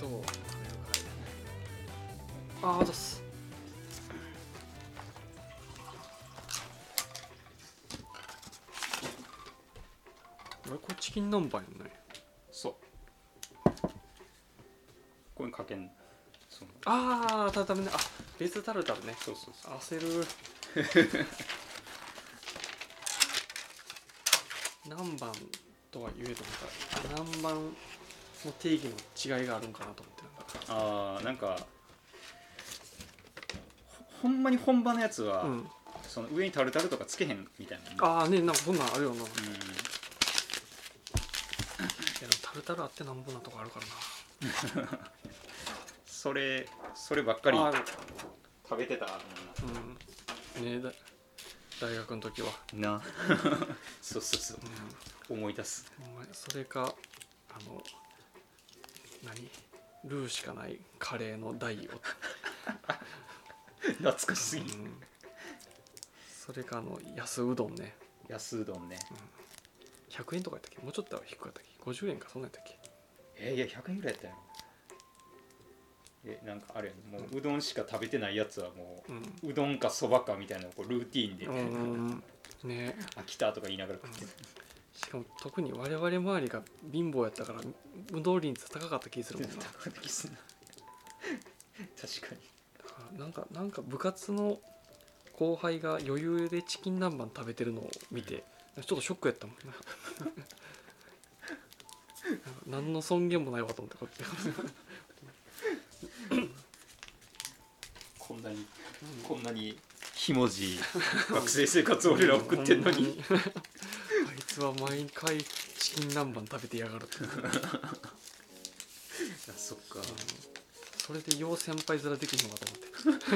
どう食べるかああざっす。あれこれチキン南蛮やんね。そう。これかけんそうああタルタルね。あ別タルタルね。そうそうそう。焦る。南蛮とは言えと思ったら南蛮の定義の違いがあるんかなと思ってなんか。あーなんかほほんまに本場のやつは、うん。その上にタルタルとかつけへんみたいな。ねああねなんかそんなんあるよな、いやうでもタルタルあってなんぼなとこあるからな。ん それそればっかり食べてたうん。ねえだ大学の時は、な。そうそうそう。うん、思い出す。それかあの何？ルーしかないカレーの台を、懐かしすぎうん、それかあの安うどんね。安うどんね。100円とかやったっけ？もうちょっと低かったっけ？50円かそんなんやったっけ？えーいや100円ぐらいやったよ。えなんかあれもううどんしか食べてないやつはもうん。ううどんかそばかみたいなのをこうルーティーンで、うんね。あ来たとか言いながら食ってるしかも特に我々周りが貧乏やったから運動率高かった気するもんな。確かにらなんかなんか部活の後輩が余裕でチキン南蛮食べてるのを見てちょっとショックやったもんな。なんか何の尊厳もないわと思ってこうやって。こんなにこんなにひもじい学生生活を俺ら送ってんのにつは毎回チキン南蛮食べてやがるあ そっか。それでよう先輩面できるのかと思って。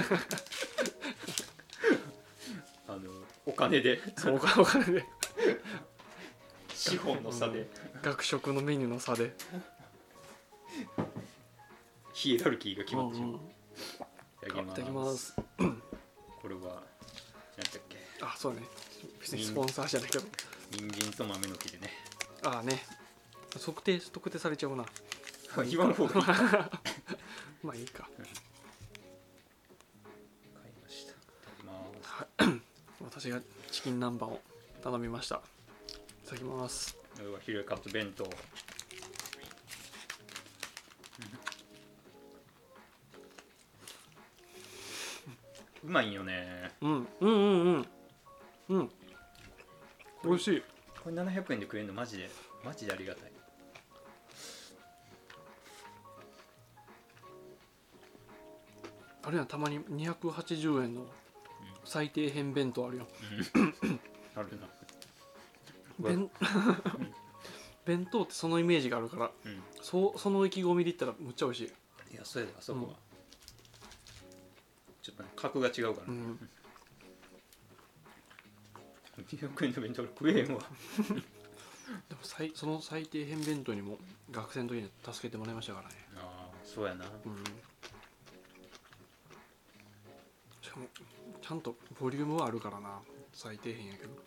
あのお金で。そうお金で。資本の差で。学食のメニューの差で。ヒエラルキーが決まってる、う。んいただきます。いただきます。これは何だっけ。あそうね。別にスポンサーじゃないけど人参と豆の木でね。ああね。測定特定されちゃうな。言わん方がいい。か買いまあいいか。ました。いただきます。私がチキン南蛮を頼みました。いただきます。これはヒレカツ弁当。うまいんよね。うん。うんうんうん。うん美味しい。これ700円で食えるのマジでマジでありがたい。あれやんたまに280円の最低限弁当あるよあるな。弁 弁当ってそのイメージがあるからうん。そうその意気込みで言ったらむっちゃ美味しい。いやそれだあそこは、うんちょっとね格が違うから、ねうん200円の弁当食えへんわでも最その最低限弁当にも学生の時に助けてもらいましたからね。ああそうやな。うん。しかもちゃんとボリュームはあるからな。最低限やけど。うん。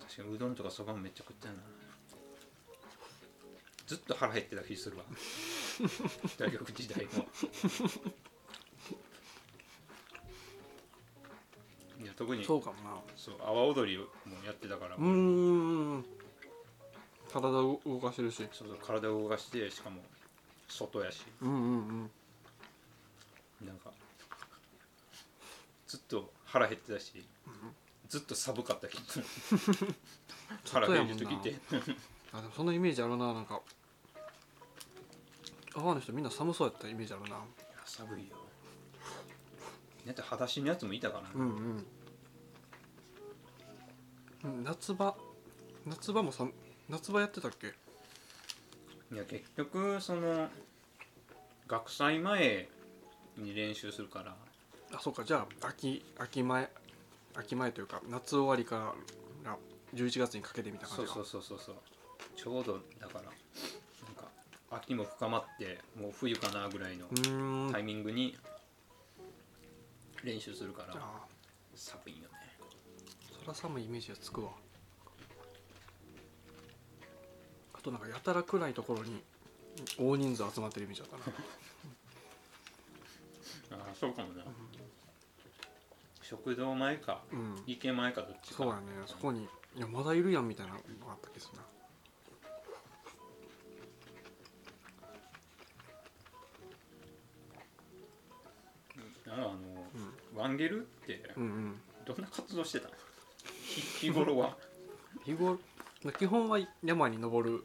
確かにうどんとかそばもめっちゃ食ったよな。ずっと腹減ってた気するわ。大学時代も特に。そうかもな。そう阿波踊りもやってたから、うーん。体を動かしてるし。そうそう体を動かしてしかも外やし。うんうんうん。なんかずっと腹減ってたし、ずっと寒かった気する。腹減る時って。あでもそんなイメージあるななんか。阿波の人みんな寒そうやったイメージあるな。寒いよ。だって裸足のやつもいたからな、うんうんうん夏場。夏場もさ夏場やってたっけ？いや結局その学祭前に練習するから。あそうか。じゃあ秋秋前秋前というか夏終わりからが11月にかけてみた感じか。そうそうそうそうちょうどだからなんか秋も深まってもう冬かなぐらいのタイミングに練習するから。あ。寒いよねそら寒いイメージがつくわ。あとなんかやたら暗いところに大人数集まってるイメージだったな。ああそうかもな、食堂前かうん。池前かどっちか。そうやね。そこにいやまだいるやんみたいなのがあった気がするな。あのワンゲルってうんうん。どんな活動してたの？日日頃は。日頃基本は山に登るよね。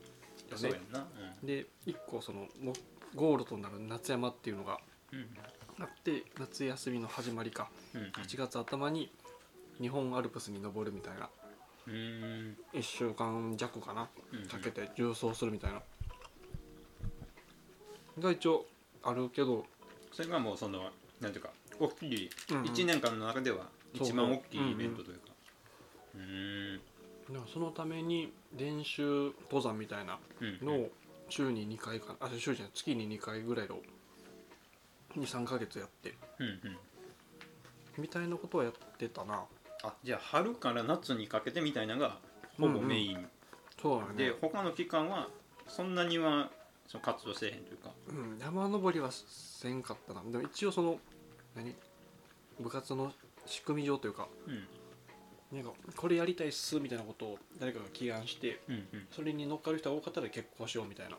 そうやんな。で一個そのもゴールとなる夏山っていうのがうん。あって夏休みの始まりか。うんうん。8月頭に日本アルプスに登るみたいな。うん。うん1週間弱かな。うんかけて重走するみたいな。が一応あるけど。それがもうそのなんていうか大きい。うんうん。1年間の中では一番大きいイベントというかうんでもそのために練習登山みたいなうんのを週に2回かあ週じゃない月に2回ぐらいの23ヶ月やって。うんうん。みたいなことはやってたな。あじゃあ春から夏にかけてみたいなのがほぼメイン、そうだね、で他の期間はそんなにはその活動せえへんというか。うん、山登りはせんかったな。でも一応その何？部活の仕組み上というかうんなんかこれやりたいっすみたいなことを誰かが祈願してうんうん。それに乗っかる人が多かったら結婚しようみたいな。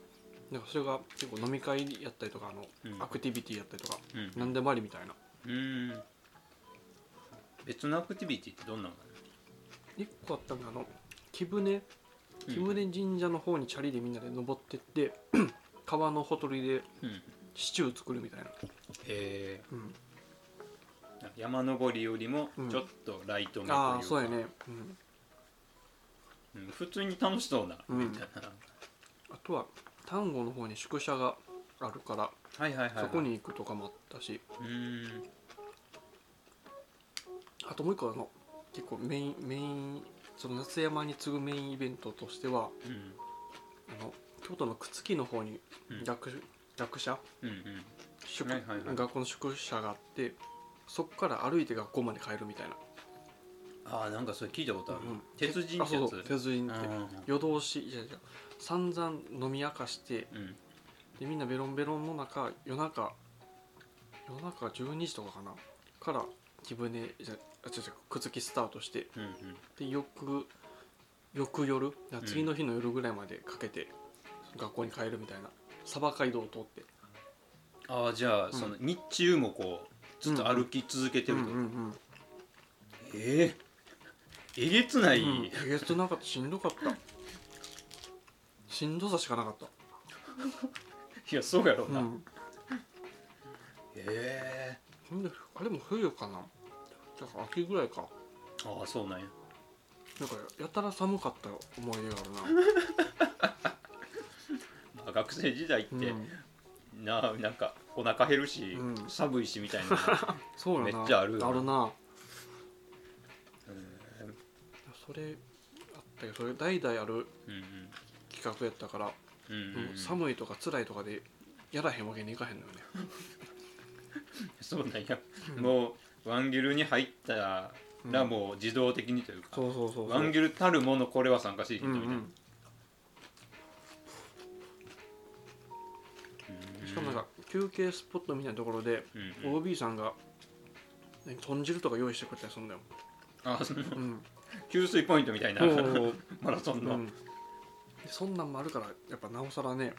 なんかそれが結構飲み会やったりとかあの、うん。アクティビティやったりとかうん。何でもありみたいな。うん。別のアクティビティってどんなのが一個あったのがあの木舟ある木舟神社の方にチャリでみんなで登ってって 川のほとりでうん。うんシチュー作るみたいな、えうん、ー山登りよりもうん。ちょっとライトめというか、ああそうやね、うん、うん。普通に楽しそうなうん。みたいな、あとは丹後の方に宿舎があるからはいはいはい、はい、そこに行くとかもあったし。うーん。あともう一個あの結構メインメインその夏山に次ぐメインイベントとしてはうん。あの京都の朽木の方にうん。学,、学舎うんうん。宿はいはいはい。学校の宿舎があってそこから歩いて学校まで帰るみたいな、ああなんかそれ聞いたことある、うん。鉄人あってやつ？そう。鉄人って。うん夜通しいやいや散々飲み明かしてうん。でみんなベロンベロンの中夜中夜中12時とかかな？から木舟じゃあ違う違う朽木スタートしてうんうん。で翌翌夜だから次の日の夜ぐらいまでかけて学校に帰るみたいな。鯖街道を通って。ああじゃあ、ん。その日中もこうずっと歩き続けてると、うんうんうん。えええげつない、うん。えげつなかった。しんどかった。しんどさしかなかった。いやそうやろうな、うん。えほんであれも冬かな。だから秋ぐらいか。えああそうなんや。なんかやたら寒かった思い出があるな。まあ学生時代って、うん。ななんかお腹減るし、うん。寒いしみたいな。そうやな。めっちゃあるよ。あるな。うん。それあったけどそれ代々あるうん企画やったから、うんうん。うん寒いとか辛いとかでやらへんわけにいかへんのよね。そうなんや、もうワンギルに入ったらもう自動的にというか、そうそうそうそう。ワンギルたるものこれは参加していいとみたい？な、うんうん。しかもなんか休憩スポットみたいなところでうんうん。OB さんが何豚汁とか用意してくれたりするんだよ、あそのうん、給水ポイントみたいな マラソンの、うん、でそんなんもあるからやっぱなおさらね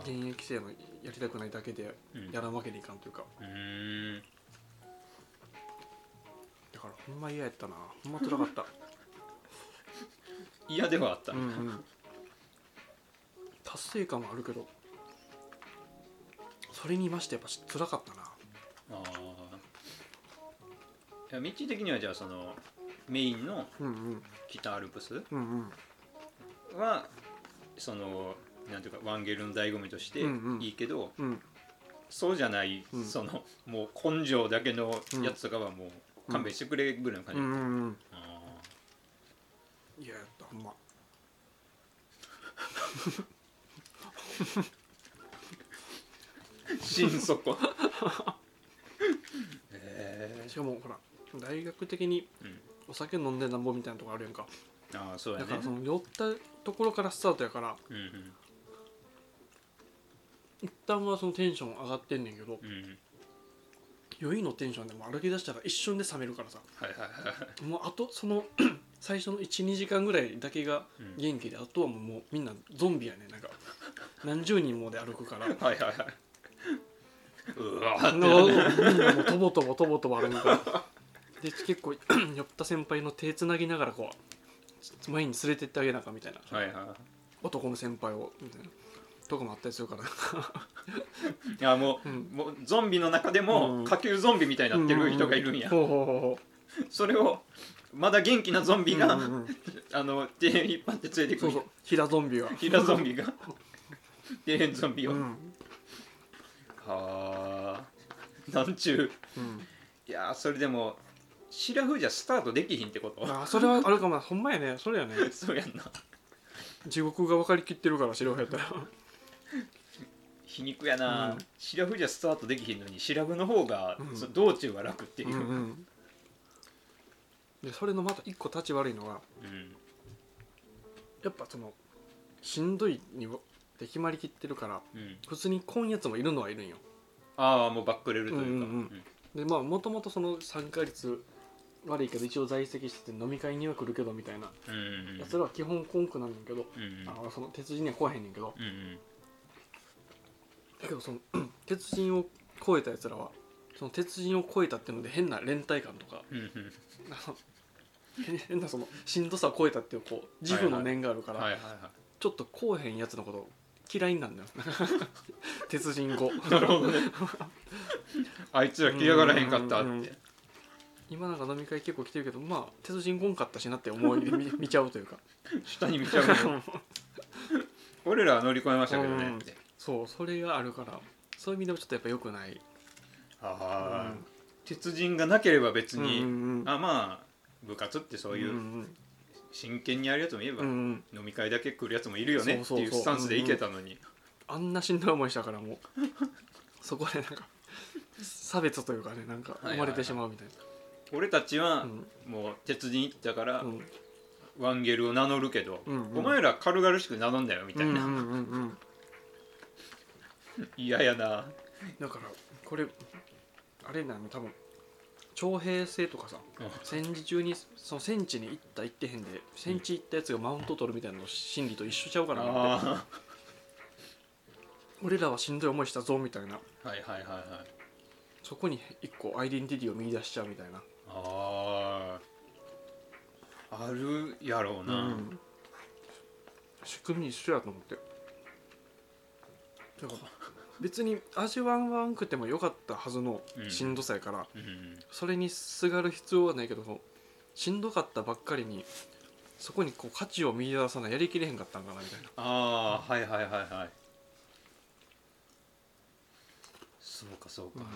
現役生のやりたくないだけでうん。やらんわけにいかんというか。うーん。だからほんま嫌やったな。ほんま辛かった。嫌ではあった、うん、うん、達成感はあるけどそれにましてやっぱ辛かったな。ああいや道的にはじゃあそのメインの北アルプスうんうん。はそのなんていうかワンゲルの醍醐味としていいけど、うん。そうじゃない、うん。そのもう根性だけのやつとかはもう勘弁してくれぐらいの感じ、うんうんうん。あ嫌やったほんま。ー 心底。えしかもほら大学的にーうん、お酒飲んでなんぼみたいなとこあるやんか。ああそうやね。だからその酔ったところからスタートやからうんうん。一旦はそのテンション上がってんねんけどうん酔いのテンションでも歩き出したら一瞬で冷めるからさ。はいはいはいもうあとその 最初の12時間ぐらいだけがうん元気であとはもうもうみんなゾンビやねなんか何十人もで歩くから。はいはいはいうわーって。のみんなもうとぼとぼとぼとぼ歩くからで結構 酔った先輩の手つなぎながらこう前に連れてってあげなあかんみたいな。はいは男の先輩をみたいな。とかもあったりするから。いいやもう,、うん。もうゾンビの中でうん。も下級ゾンビみたいになってる人がいるんや、ほうほうほうほそれをまだ元気なゾンうビが、うんうんうん。あの手引っ張って連れてくる。そうそう。平ゾンビがヒラゾンビが。底辺ゾンビを、うんはあなんちゅう。うん。いやーそれでもシラフじゃスタートできひんってこと。あそれはあるかも。なほんまやね。それやね。そうやんな。地獄が分かりきってるから白やったら。皮肉やな、うん。シラフじゃスタートできひんのにシラフの方が、うん。そ道中が楽っていう。う、んうん。でそれのまた一個立ち悪いのはうん。やっぱそのしんどいにで決まりきってるからうん。普通に来んやつもいるのはいるんよ。ああもうバックれるというか、うんうんうん。でまあもともとその参加率悪いけど一応在籍してて飲み会には来るけどみたいな。うんやつらは基本コンクなんだけど、うんうん。あのその鉄人には来へんねんけど。うんうん。だけどその 鉄人を超えたやつらはその鉄人を超えたっていうので変な連帯感とかうんうん。変変なそのしんどさを超えたっていうこう自負の念があるから、はいはいはちょっとこうへんやつのこと嫌いになるんだよ。鉄人語。いなるほどね。あいつら嫌がらへんかったって、うんうんうん。今なんか飲み会結構来てるけどまあ鉄人来んかったしなって思いで見 見ちゃうというか。下に見ちゃうの 俺らは乗り越えましたけどね。うん。そうそれがあるから。そういう意味でもちょっとやっぱ良くない。ああ、鉄人がなければ別うんに、うんうん。あまあ部活ってそういううん真剣にやるやつもいれば、うんうん。飲み会だけ来るやつもいるよねっていうスタンスでいけたのに、あんなしんどい思いしたからもう。そこでなんか差別というかねなんか生まれてしまうみたい俺たちはなうん。もう鉄人行ったから、うん。ワンゲルを名乗るけど、うんうん。お前ら軽々しく名乗んだよみたいな、うんうん やな。だからこれあれなの多分徴兵制とかさ戦時中にその戦地に行った行ってへんで戦地行ったやつがマウント取るみたいなの心理と一緒ちゃうかなって。あ俺らはしんどい思いしたぞみたいな。あはいはいはいはい。そこに一個アイデンティティを見出しちゃうみたいな。あああるやろうな、うん。仕組み一緒やと思って。だから別に味わわんくてもよかったはずのうんしんどさやから、うん。それにすがる必要はないけどしんどかったばっかりにそこにこう価値を見出さないやりきれへんかったんかなみたいな。ああはいはいはいはい。そうかそうか、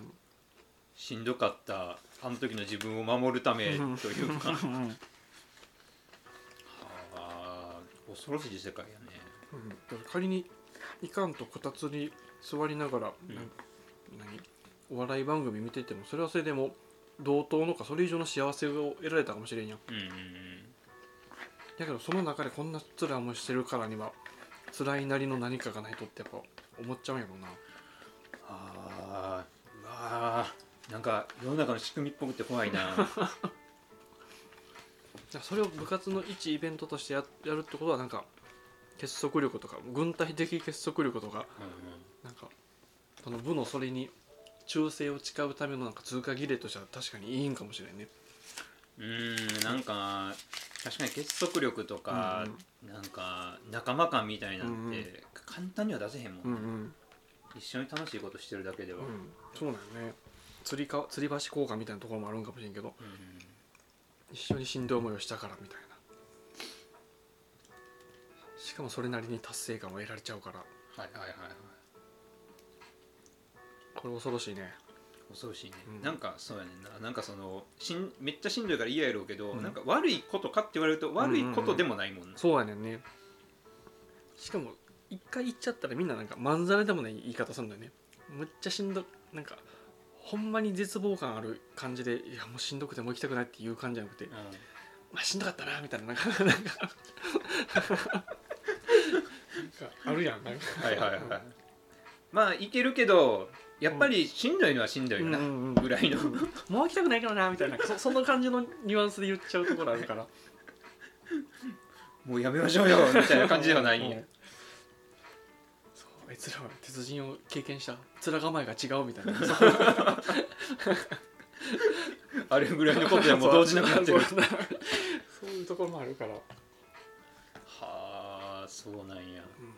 しんどかったあの時の自分を守るためうんというか、うんうん。あー恐ろしい世界やね。うん。だから仮にいかんとこたつに座りながら、うん。お笑い番組見ててもそれはそれでも同等のかそれ以上の幸せを得られたかもしれんやん。うんうんうん。だけどその中でこんな辛い思いしてるからには辛いなりの何かがないとってやっぱ思っちゃうんやろうな。あーうわーなんか世の中の仕組みっぽくて怖いな。それを部活の一イベントとしてややるってことはなんか結束力とか軍隊的結束力とかなんかその部のそれに忠誠を誓うためのなんか通過儀礼としては確かにいいんかもしれんね。うんうんなんか確かに結束力とか、なんか仲間感みたいなんて、うんうん。簡単には出せへんもん、うんうん。一緒に楽しいことしてるだけでは、うん。うんそうなんよね。釣りか吊り橋効果みたいなところもあるんかもしれんけど一緒にしんどい思いをしたからみたいな。しかもそれなりに達成感を得られちゃうから。はいはいはいはいこれ恐ろしいね。恐ろしいね、うん。なんかそうやねんな。なんかそのしんめっちゃしんどいから嫌やろうけど、うん。なんか悪いことかって言われると悪いことでもないもんな、そうやねんね。しかも一回言っちゃったらみんななんかまんざらでもない言い方するんだよね。むっちゃしんどなんかほんまに絶望感ある感じでいやもうしんどくてもう行きたくないっていう感じじゃなくてうん。まあしんどかったなみたいななんかなんかなんかあるやんなんか。はいはいはい。まあいけるけどやっぱりしんどいのはしんどいよな、ぐらいの。もう行きたくないけどなみたいな。そそんな感じのニュアンスで言っちゃうところあるから。もうやめましょうよみたいな感じではないんや。うん。そうあいつらは鉄人を経験した。面構えが違うみたいな。あれぐらいのことでもう動じなくなってる。そういうところもあるから、はあそうなんや。う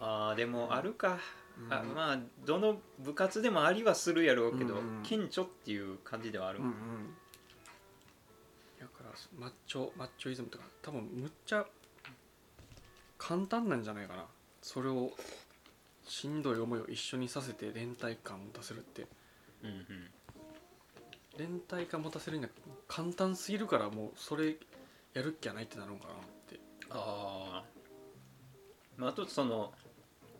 あでもあるか、うん。あまあどの部活でもありはするやろうけど、うんうん。顕著っていう感じではある、うんうん。だからマッチョマッチョイズムとか多分むっちゃ簡単なんじゃないかな。それをしんどい思いを一緒にさせて連帯感持たせるって。うんうん。連帯感持たせるには簡単すぎるからもうそれやるっきゃないってなるのかなって。ああまああとその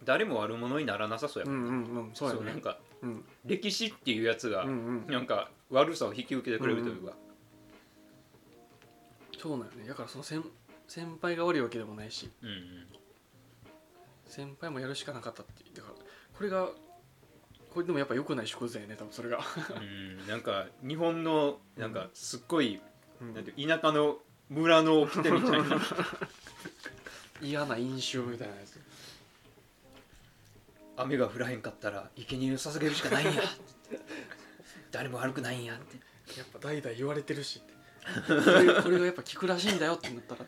誰も悪者にならなさそうやもん、うんうんうんそうなんかうん。歴史っていうやつが、なんか悪さを引き受けてくれるというか、そうなんよね。だからその先先輩が悪いわけでもないし。うんうん先輩もやるしかなかったってだからこれがこれでもやっぱ良くない縮図やね多分それが、うん。なんか日本のなんかすっごい、うん。なんて田舎の村の掟みたいな。嫌な飲酒みたいなやつ雨が降らへんかったら生贄を捧げるしかないんや。誰も悪くないんやって。やっぱ代々言われてるしって。こ れこれがやっぱ効くらしいんだよってなったら、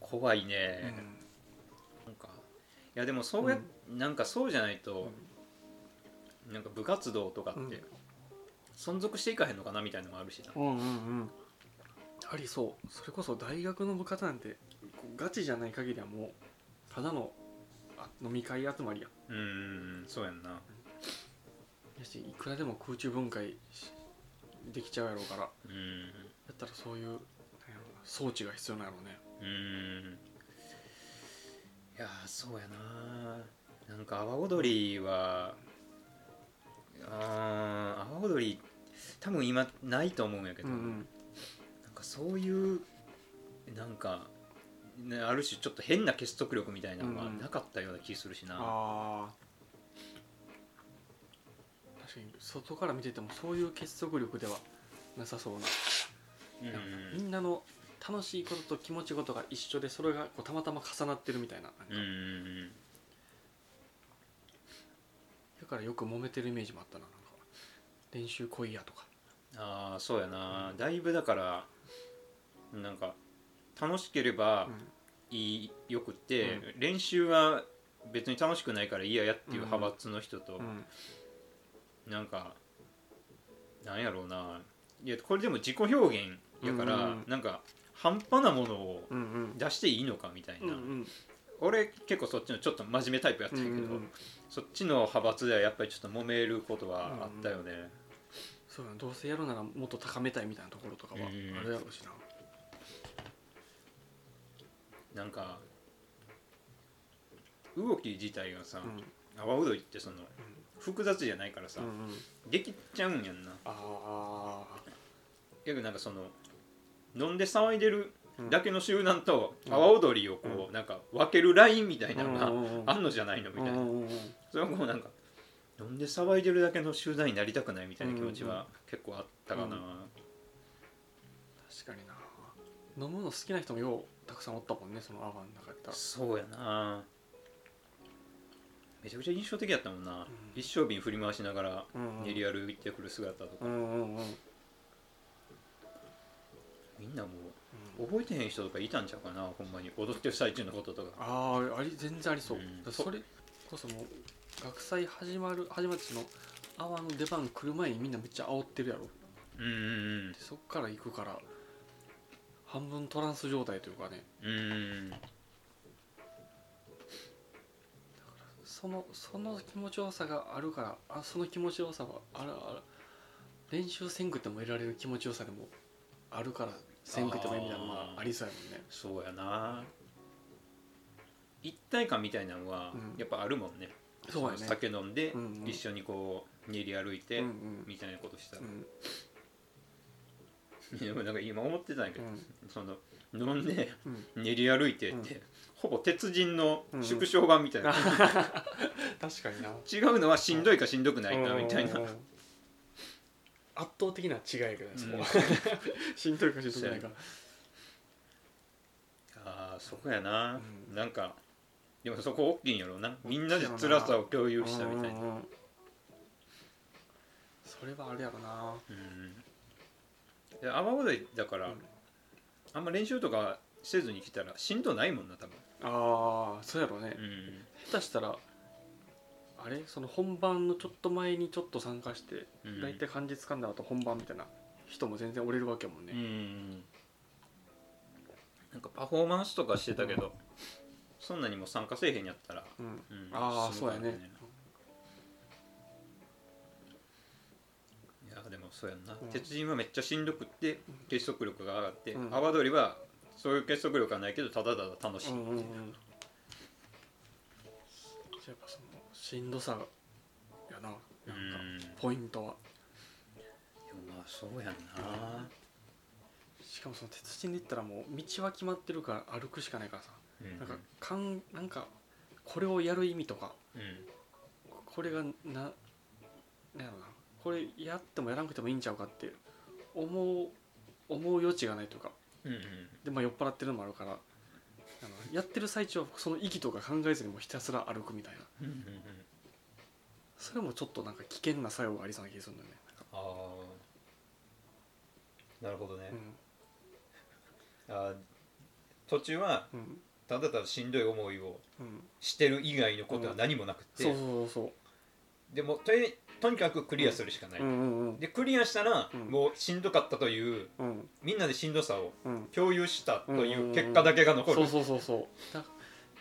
怖いね、なんかいやでもそうや、なんかそうじゃないと、なんか部活動とかって、うん存続していかへんのかなみたいなのもあるしな、うんうんうん。ありそう。それこそ大学の部活なんてガチじゃない限りはもうただのあ飲み会集まりやうんそうやんな。やしいくらでも空中分解しできちゃうやろうから。やうん。ったらそういうなんやろな装置が必要なんやろうね。うん。いやーそうやな。なんか阿波踊りはあー阿波踊り多分今ないと思うんやけど、うん。なんかそういうなんか、ね、ある種ちょっと変な結束力みたいなのはうんうんなかったような気するしな、あー。確かに外から見ててもそういう結束力ではなさそうな。うんみんなの楽しいことと気持ち事が一緒でそれがこうたまたま重なってるみたいななんか。うんうんだからよく揉めてるイメージもあったななんか。練習来いやとか。ああそうやな。だいぶだからなんか楽しければいいよくって、練習は別に楽しくないから嫌やっていう派閥の人と、うん。なんかなんやろうな。いやこれでも自己表現やから、うなんか半端なものを出していいのかみたいな、俺結構そっちのちょっと真面目タイプやったんやけど、そっちの派閥ではやっぱりちょっと揉めることはあったよね、そうどうせやるならもっと高めたいみたいなところとかはうん。あるやろうしななんか動き自体がさうん。阿波踊りってその複雑じゃないからさ、うんうん。できちゃうんやんな。あ逆になんかその飲んで騒いでるあだけの集団とうん。阿波踊りをこうなんか分けるラインみたいなのがうんうんうん。あんのじゃないのみたいな。うんうんうん。それはこうなんか飲んで騒いでるだけの集団になりたくないみたいな気持ちうんうんは結構あったかな、うん。確かにな。飲むの好きな人もようたくさんおったもんねそのアワの中やったらそうやな。めちゃくちゃ印象的やったもんな、ん。一升瓶振り回しながらうんうん。練り歩いてくる姿とか、うんうんうん。みんなもうん。う覚えてへん人とかいたんちゃうかなほんまに。踊ってる最中のこととか。あああり全然ありそう、うん。それこそもう学祭始まる始まってその泡の出番来る前にみんなめっちゃ煽ってるやろ。うんうん。でそっから行くから半分トランス状態というかね。うん。うんそのその気持ちよさがあるからあその気持ちよさはあるある。練習せんくても得られる気持ちよさでもあるからせんくてもいいみたいなのはありそうやもんね。そうやな。一体感みたいなのはうん。やっぱあるもんね、そうやね。の酒飲んでうんうん。一緒にこう練り歩いてうんうん。みたいなことしたら、うん でもなんか今思ってたんやけど、うん。その飲んでうん。練り歩いてって、うん。ほぼ鉄人の縮小版みたいな、確かにな。違うのはしんどいかしんどくないかみたいな、圧倒的な違いやけどねそこ しんどいかしんどくないか。ああそこやな、うん。なんかでもそこ大きいんやろうな。みんなで辛さを共有したみたいな、それはあれやろな。うん。で阿波踊りだから、うん。あんま練習とかせずに来たらしんどないもんな多分。ああそうやろね。うん。下手したらあれ？その本番のちょっと前にちょっと参加してうん。大体感じつかんだ後本番みたいな人も全然折れるわけやもんうねん。なんかパフォーマンスとかしてたけど、そんなにも参加せえへんやったら、うん。うん。ああしそうやねでもそうやんな、うん。鉄人はめっちゃしんどくって結束力が上がって、うん。阿波踊りはそういう結束力はないけどただただ楽しい、うんうんうやっぱそのしんどさやな。なんかうん。ポイントは。でもまあそうやんな、しかもその鉄人で言ったらもう道は決まってるから歩くしかないからさ。うんなんかかんなんかこれをやる意味とかうん。これがななんやろなこれやってもやらなくてもいいんちゃうかって思う思う余地がないとか。うんうんでまあ酔っ払ってるのもあるからあのやってる最中はその意義とか考えずにもうひたすら歩くみたいな。うんうんうん。それもちょっとなんか危険な作用がありそうな気がするんだよね。ああなるほどね、なん。あー途中はかうん。うんただただしんどい思いをうん。してる以外のことは何もなくて、そうそうそうでもとにとにかくクリアするしかない、でクリアしたら、うん。もうしんどかったといううん。みんなでしんどさをうん。共有したという結果だけが残る、そうそうそうそう。だ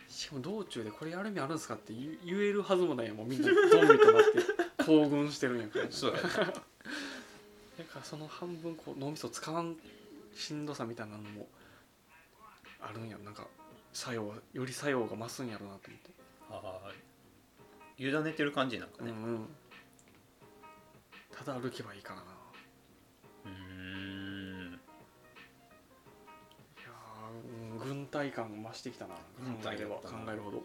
しかも道中でこれやる意味あるんですかって言言えるはずもないやんもうみんな。ドンミとなって興奮してるんやから。そうやね。だからその半分こう脳みそ使わんしんどさみたいなのもあるんやろ。なんか作用より作用が増すんやろうなと思って、ああ委ねてる感じなんかね。うんうん。ただ歩けばいいからな。うーん。いや軍隊感が増してきたな。考軍隊えれば考えるほど。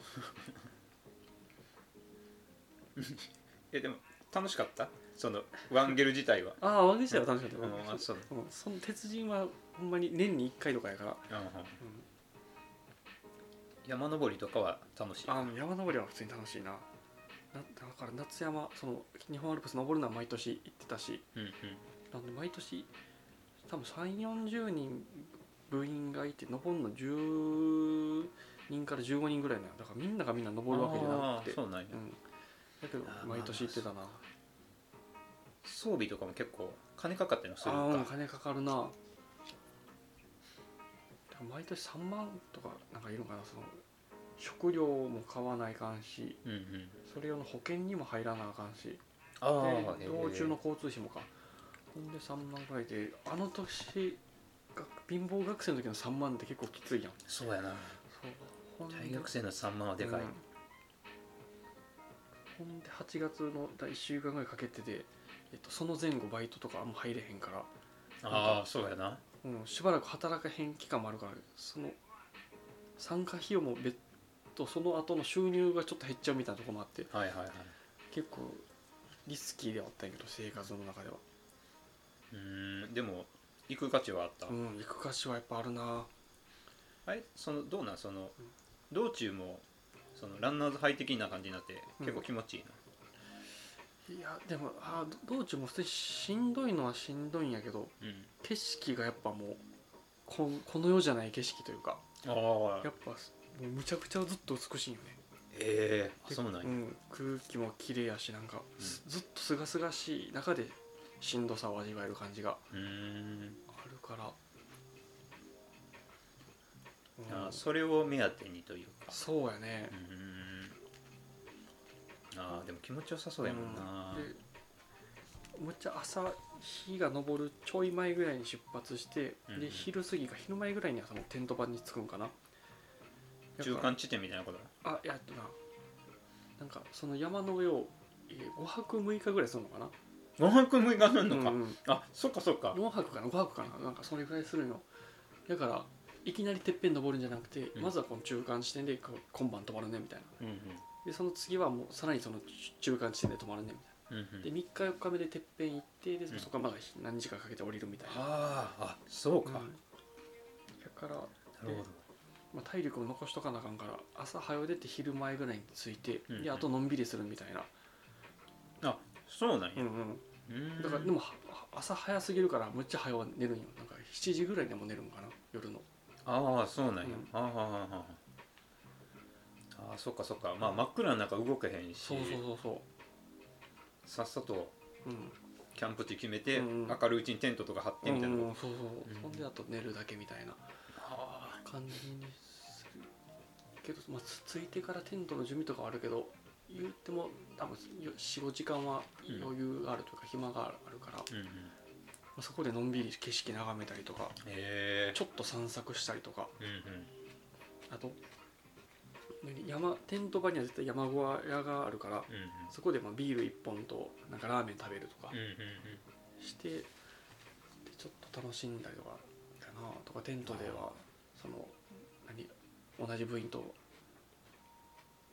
えでも楽しかった？そのワンゲル自体は。ああワンゲ自体は楽しかったよ、うんう。うんその鉄人はほんまに年に1回とかやから、うんうん。うん。山登りとかは楽しいあの山登りは普通に楽しいななだから夏山その日本アルプス登るのは毎年行ってたしうんうん。なんで毎年多分3 4 0人部員がいて登るの10人から15人ぐらいなのだからみんながみんな登るわけじゃなくて。そうなんや、うん、だけど毎年行ってたな。装備とかも結構金かかったりもするああーうんか金かかるな。毎年3万とかなんかいるのかなその食料も買わないかんしうんうん。それ用の保険にも入らなあかんし。あで道中の交通費もか。ほんで3万ぐらいであの年が貧乏学生の時の3万って結構きついやん。そうやな。大学生の3万はでかい、うん。ほんで8月の1週間ぐらいかけてて、えっと、その前後バイトとかも入れへんから、ああそうやな。うん、しばらく働かへん期間もあるからその参加費用も別途その後の収入がちょっと減っちゃうみたいなところもあってはいはいはい。結構リスキーではあったんやけど生活の中では。うーんでも行く価値はあった、うん行く価値はやっぱあるな。あれそのどうなん？その道中もそのランナーズハイ的な感じになって結構気持ちいいな、いやでもあ道中も普通にしんどいのはしんどいんやけどうん。景色がやっぱもうここの世じゃない景色というかああやっぱもうむちゃくちゃずっと美しいよね。ええでそうなんや、ん、空気も綺麗やしなんか、うん。すずっとすがすがしい中でしんどさを味わえる感じがうーん。あるから、うん。あーそれを目当てにというか。そうやね。う、ーん。あーでも気持ちよさそうやもんな、うん。でむっちゃ朝日が昇るちょい前ぐらいに出発して、うんで昼過ぎか昼前ぐらいにはそのテント場に着くんかな中間地点みたいなこと？あいやえっとななんかその山の上を5泊6日ぐらいするのかな？5泊6日なんのか、うんうんあそっかそっか。4泊かな？5泊かな？なんかそれぐらいするんよだからいきなりてっぺん登るんじゃなくて、うん。まずはこの中間地点で今晩泊まるねみたいな。うんでその次はもうさらにその中間地点で泊まるねみたいうんうんうん。なで3日4日目でてっぺん行ってでん。そこからまだ何時間かけて降りるみたいな、あーあそうか、うん。だから、なるほどまあ、体力を残しとかなあかんから朝早出て昼前ぐらいに着いて、うんであとのんびりするみたいな、そうなんや、うんうん。うん。だからでもは朝早すぎるからむっちゃ早う寝るんよ。なんか7時ぐらいでも寝るんかな夜の。ああそうなんや、うん。あーあーあーあ。ーあーそっかそっか。まあ真っ暗の中動けへんし。そうそうそうそさっさとううん。キャンプ地決めて、うんうん。明るいうちにテントとか張ってみたいな、うんうんそうそう、う。ん。ほんであと寝るだけみたいな。あ感じにするけど、まあ、つついてからテントの準備とかはあるけど言っても多分45時間は余裕があるというか、暇があるから、まーうんうん。あ、そこでのんびり景色眺めたりとかへえ。ちょっと散策したりとかうんうん。あと何山テント場には絶対山小屋があるからうんそこでまあビール1本となんかラーメン食べるとかうんうんうん。してでちょっと楽しんだりとかかなとかテントではその何同じ部員と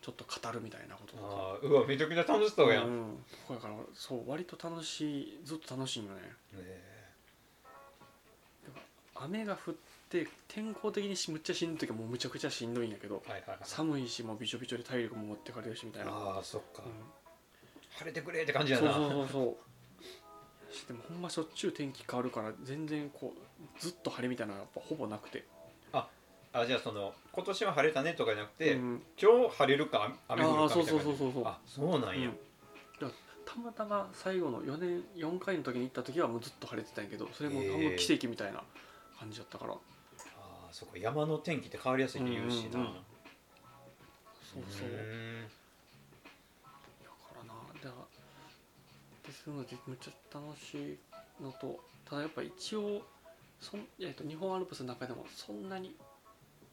ちょっと語るみたいなこととか。あーうわめちゃくちゃ楽しそうやん、へうん、だからそう割と楽しいずっと楽しいよね。え。雨が降って天候的にしむっちゃしんどい時はもうむちゃくちゃしんどいんやけどはいはいはい。寒いしもうびちょびちょで体力も持ってかれるしみたいな、ああそっか、うん。晴れてくれって感じやな。そうそうそうそう。しでもほんましょっちゅう天気変わるから全然こうずっと晴れみたいなのはやっぱほぼなくて、あじゃあその今年は晴れたねとかじゃなくて、うん。今日晴れるか雨降るかみたいな。そうそうそうそうあそうなんや、うん。たまたま最後の4年4回の時に行った時はもうずっと晴れてたんやけどそれもほんま奇跡みたいな感じだったから、ああそっか山の天気って変わりやすいって言うしな、うんうんうん。そうそう。ーだんからなだですのでめっちゃ楽しいのとただやっぱ一応そん、えっと日本アルプスの中でもそんなに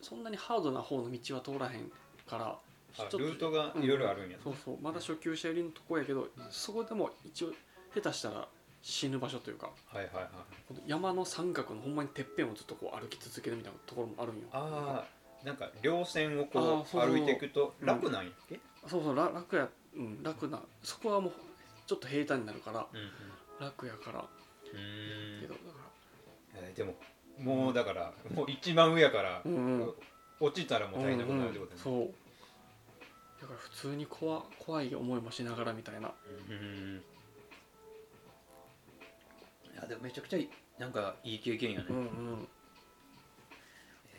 そんなにハードな方の道は通らへんからあちょっとルートがいろいろあるんや、そうそう。まだ初級者寄りのとこやけどそこでも一応下手したら死ぬ場所というかはいはいはいこの山の三角のほんまにてっぺんをずっとこう歩き続けるみたいなところもあるんよ。ああなんか稜線をこうそうそう。歩いていくと楽なんや。っけ、そうそう。ら楽や、うん、楽なそこはもうちょっと平坦になるからうんうん。楽やから。うーん。けどだかえーでももうだからもう一番上やから、らうんうん。落ちたらもう大変なことになるってことね、うんうん。そう。だから普通に怖怖い思いもしながらみたいな。うんいやでもめちゃくちゃいいなんかいい経験やね、うんうん。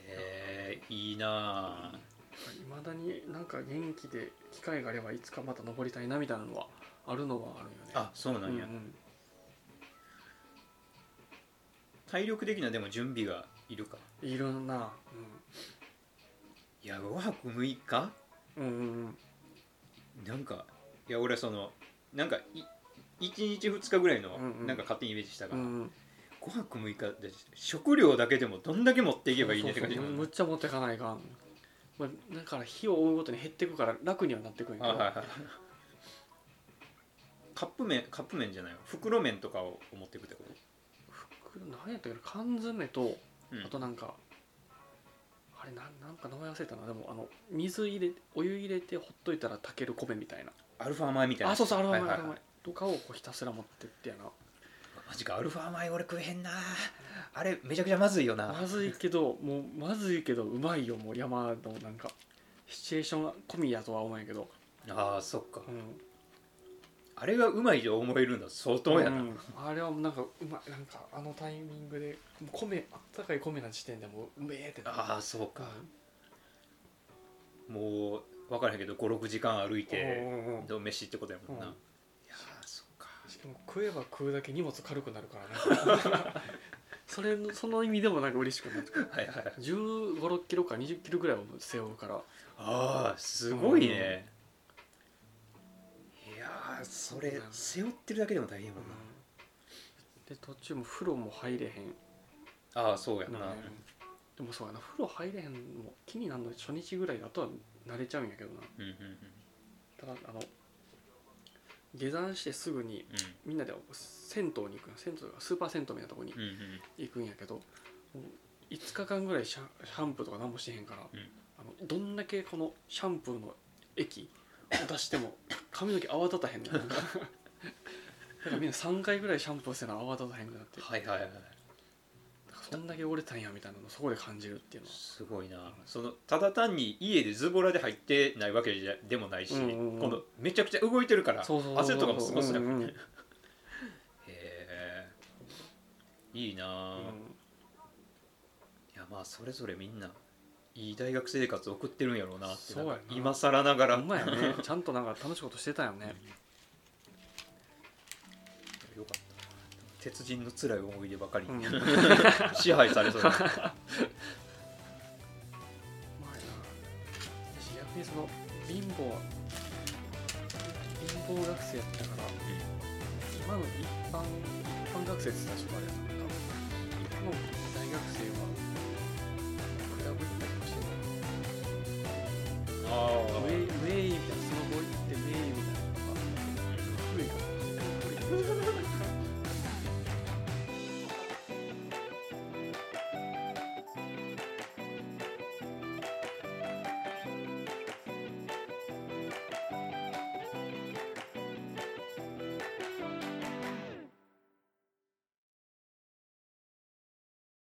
えー、いいなあ。いまだになんか元気で機会があればいつかまた登りたいなみたいなのはあるのはあるよね。あそうなんや、うんうん体力的なでも準備がいるか。いるな、いや5泊6日うん、うんうん。なんかいや俺そのなんかい1日2日ぐらいのうんうん。なんか勝手にイメージしたから、うんうん。5泊6日で食料だけでもどんだけ持っていけばいいねって感じむっちゃ持ってかないかん、まあ、だから火を追うごとに減っていくから楽にはなってくる。んやけどあはいはい。カップ麺カップ麺じゃないわ。袋麺とかを持っていくってこと？袋何やったっけな缶詰とうん。あとなんか、あれなんなんか名前忘れたな。でもあの水入れお湯入れてほっといたら炊ける米みたいな。アルファ米みたいな。あそうそうアルファ米、はいはいはい。とかをこうひたすら持ってってやな。マジかアルファ米俺食えへんな。あれめちゃくちゃまずいよな。まずいけどもうまずいけどうまいよもう山のなんかシチュエーション込みやとは思うんやけど、あーそっか。うん、あれがうまいと思えるんだ相当やな、うん。あれはなんかうまいなんかあのタイミングで米あったかい米な時点でもううめえってなる。ああそうか。うもう分からへんけど56時間歩いんてうん。うんうんどう飯ってことやもんな、うん。いやーそっか。しかも食えば食うだけ荷物軽くなるからね。それのその意味でもなんか嬉しくなってくるはいはいはい。1 5 6キロか2 0キロぐらいは背負うから。ああすごいね、それうん背負ってるだけでも大変やもんな、で途中も風呂も入れへん。ああそうやな、なでもそうやな。風呂入れへんのも気になるの初日ぐらいだとは慣れちゃうんやけどな。うんうんうん。ただあの下山してすぐにみんなで銭湯に行く銭湯がスーパー銭湯みたいなとこにうんうん。行くんやけど、もう5日間ぐらいシャシャンプーとか何もしてへんから、ん。あのどんだけこのシャンプーの液を出しても髪の毛泡立たへんの なんかだからみんな3回ぐらいシャンプーせな泡立たへんくなって。はいはいはいそんだけ折れたんやみたいなのをそこで感じるっていうのは。すごいな。そのただ単に家でズボラで入ってないわけじゃでもないし、うんうんうん。このめちゃくちゃ動いてるからそうそうそうそう。汗とかもすごすなくて、うんうんへえ。いいなあ、いやまあそれぞれみんないい大学生活送ってるんやろうなってそうやな。今更ながら。ほんまやね。ちゃんとなんか楽しいことしてたよね。よかった鉄人の辛い思い出ばかりに、うん。支配されそうだまあな。私逆にその貧乏貧乏学生やったから今の一般一般学生って言ったらちょっとあれ今の大学生は比べたりもして